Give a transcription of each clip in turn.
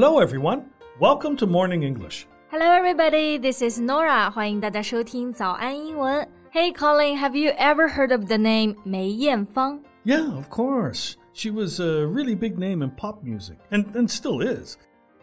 Hello, everyone. Welcome to Morning English. Hello, everybody. This is Norah. 欢迎大家收听早安英文。Hey, Colin, have you ever heard of the name 梅艳芳? Yeah, of course. She was a really big name in pop music, and, and still is.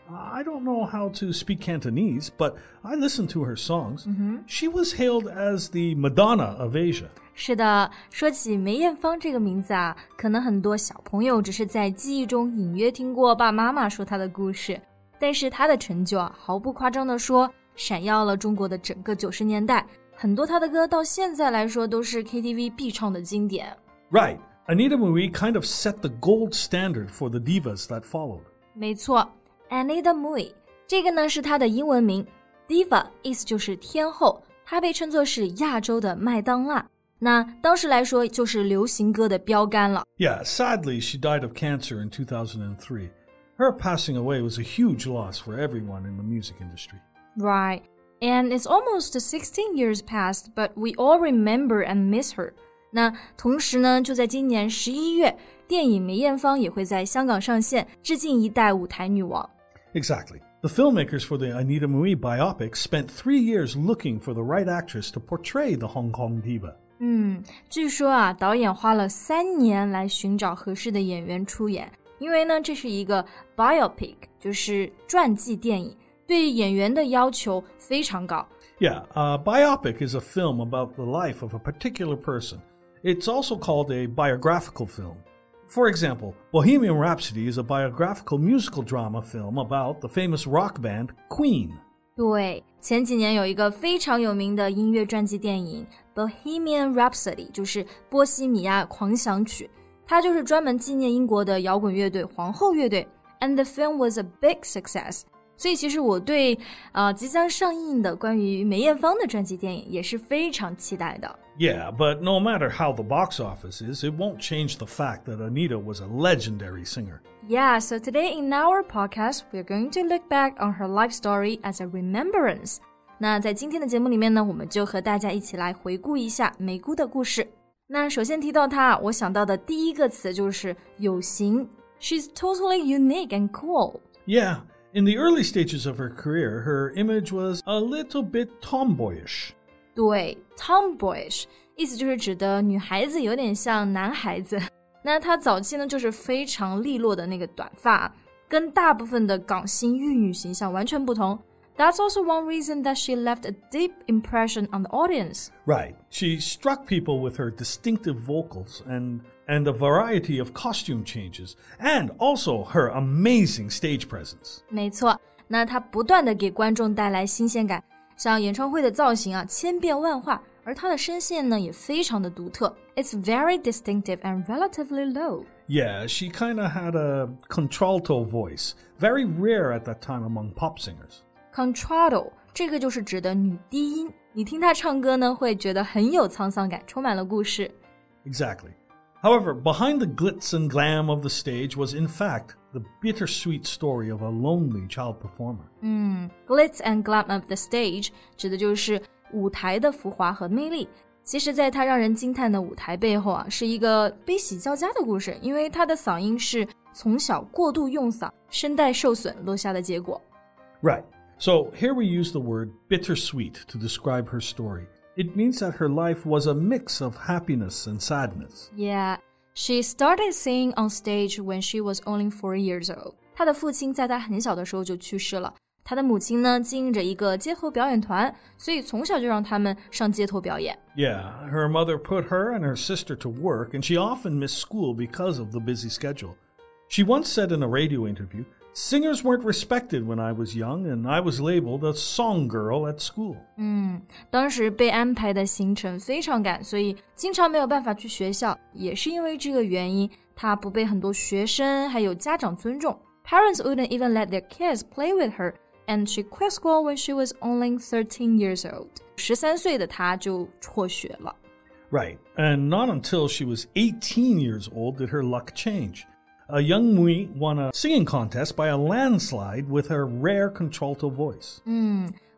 I don't know how to speak Cantonese, but I listened to her songs. Mm -hmm. She was hailed as the Madonna of Asia. 是的，说起梅艳芳这个名字啊，可能很多小朋友只是在记忆中隐约听过爸爸妈妈说她的故事，但是她的成就啊，毫不夸张的说，闪耀了中国的整个九十年代。很多她的歌到现在来说都是 KTV 必唱的经典。Right. Anita Mui kind of set the gold standard for the divas that followed. 没错，Anita Mui，这个呢是她的英文名，Diva 意思就是天后，她被称作是亚洲的麦当娜。那当时来说就是流行歌的标杆了。 Yeah, sadly, she died of cancer in 2003. Her passing away was a huge loss for everyone in the music industry. Right. And it's almost 16 years past, but we all remember and miss her. 那同时呢，就在今年十一月，电影《梅艳芳》也会在香港上线，致敬一代舞台女王。 Exactly. The filmmakers for the Anita Mui biopic spent three years looking for the right actress to portray the Hong Kong diva. 嗯，据说啊，导演花了三年来寻找合适的演员出演，因为呢，这是一个 biopic，就是传记电影，对演员的要求非常高。 Yeah, a biopic is a film about the life of a particular person. It's also called a biographical film. For example, Bohemian Rhapsody is a biographical musical drama film about the famous rock band Queen. 对，前几年有一个非常有名的音乐传记电影《Bohemian Rhapsody》，就是《波西米亚狂想曲》，它就是专门纪念英国的摇滚乐队皇后乐队。And the film was a big success。所以其实我对呃即将上映的关于梅艳芳的传记电影也是非常期待的。Yeah, but no matter how the box office is, it won't change the fact that Anita was a legendary singer. Yeah, so today in our podcast, we're going to look back on her life story as a remembrance. 那在今天的节目里面呢，我们就和大家一起来回顾一下梅姑的故事。那首先提到她，我想到的第一个词就是有型。She's totally unique and cool. Yeah, in the early stages of her career, her image was a little bit tomboyish. 对，tomboyish 意思就是指的女孩子有点像男孩子。那她早期呢，就是非常利落的那个短发，跟大部分的港星玉女形象完全不同。That's also one reason that she left a deep impression on the audience. Right. She struck people with her distinctive vocals and and a variety of costume changes, and also her amazing stage presence. 没错，那她不断的给观众带来新鲜感， 像演唱会的造型啊，千变万化，而她的声线呢也非常的独特。It's very distinctive and relatively low. Yeah, she kind of had a contralto voice, very rare at that time among pop singers. Contralto 这个就是指的女低音，你听她唱歌呢，会觉得很有沧桑感，充满了故事。Exactly. However, behind the glitz and glam of the stage was, in fact, the bittersweet story of a lonely child performer. Glitz and glam of the stage 指的就是舞台的浮华和魅力。其实，在她让人惊叹的舞台背后啊，是一个悲喜交加的故事，因为她的嗓音是从小过度用嗓，声带受损落下的结果。 Right. So here we use the word bittersweet to describe her story. It means that her life was a mix of happiness and sadness. Yeah, she started singing on stage when she was only four years old. 她的父亲在她很小的时候就去世了，她的母亲呢经营着一个街头表演团，所以从小就让他们上街头表演。 Yeah, her mother put her and her sister to work, and she often missed school because of the busy schedule. She once said in a radio interview, Singers weren't respected when I was young, and I was labeled a song girl at school. 当时被安排的行程非常赶，所以经常没有办法去学校。也是因为这个原因，她不被很多学生还有家长尊重。Parents wouldn't even let their kids play with her, and she quit school when she was only 13 years old. 十三岁的她就辍学了。 Right, and not until she was 18 years old did her luck change. A young Mui won a singing contest by a landslide with her rare contralto voice.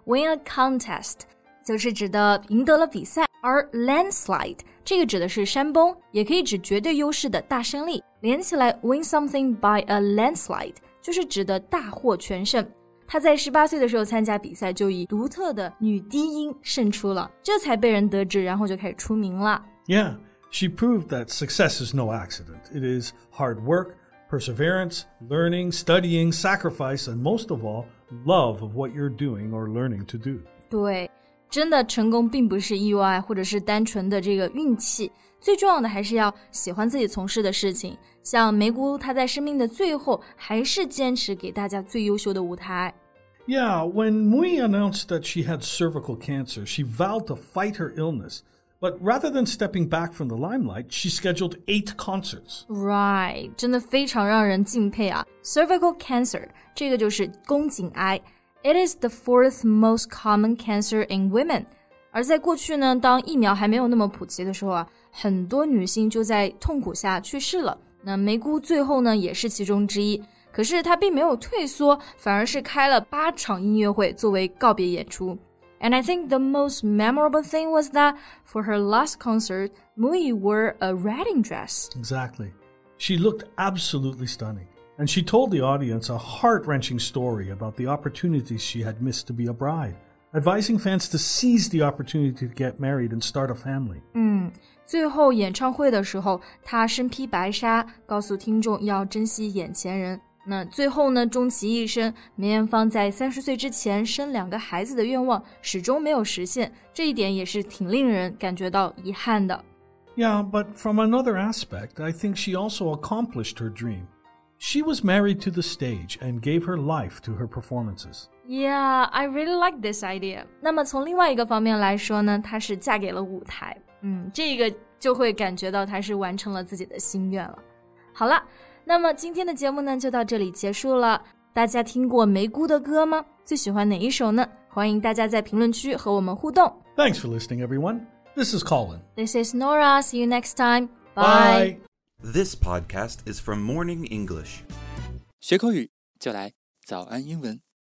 Win a contest 就是指的赢得了比赛，而 landslide 这个指的是山崩，也可以指绝对优势的大胜利。连起来，win something by a landslide 就是指的大获全胜。她在十八岁的时候参加比赛，就以独特的女低音胜出了，这才被人得知，然后就开始出名了。Yeah, she proved that success is no accident. It is hard work, perseverance, learning, studying, sacrifice, and most of all, love of what you're doing or learning to do. 对，真的成功并不是意外，或者是单纯的这个运气。最重要的还是要喜欢自己从事的事情。像梅姑，她在生命的最后还是坚持给大家最优秀的舞台。Yeah, when Mui announced that she had cervical cancer, she vowed to fight her illness. But rather than stepping back from the limelight, she scheduled eight concerts. Right，真的非常让人敬佩啊！Cervical cancer 这个就是宫颈癌，It is the fourth most common cancer in women。而在过去呢，当疫苗还没有那么普及的时候啊，很多女性就在痛苦下去世了。那梅姑最后呢，也是其中之一。可是她并没有退缩，反而是开了八场音乐会作为告别演出。 And I think the most memorable thing was that for her last concert, Mui wore a wedding dress. Exactly. She looked absolutely stunning. And she told the audience a heart wrenching story about the opportunities she had missed to be a bride, advising fans to seize the opportunity to get married and start a family. 嗯，最后演唱会的时候，她身披白纱，告诉听众要珍惜眼前人。 那最后呢，终其一生，梅艳芳在三十岁之前生两个孩子的愿望始终没有实现，这一点也是挺令人感觉到遗憾的。Yeah, but from another aspect, I think she also accomplished her dream. She was married to the stage and gave her life to her performances. Yeah, I really like this idea. 那么从另外一个方面来说呢，她是嫁给了舞台。嗯，这个就会感觉到她是完成了自己的心愿了。好了， 那么今天的节目呢，就到这里结束了。大家听过梅姑的歌吗？最喜欢哪一首呢？欢迎大家在评论区和我们互动。Thanks for listening, everyone. This is Colin. This is Norah. See you next time. Bye. Bye. This podcast is from Morning English. 学口语就来早安英文。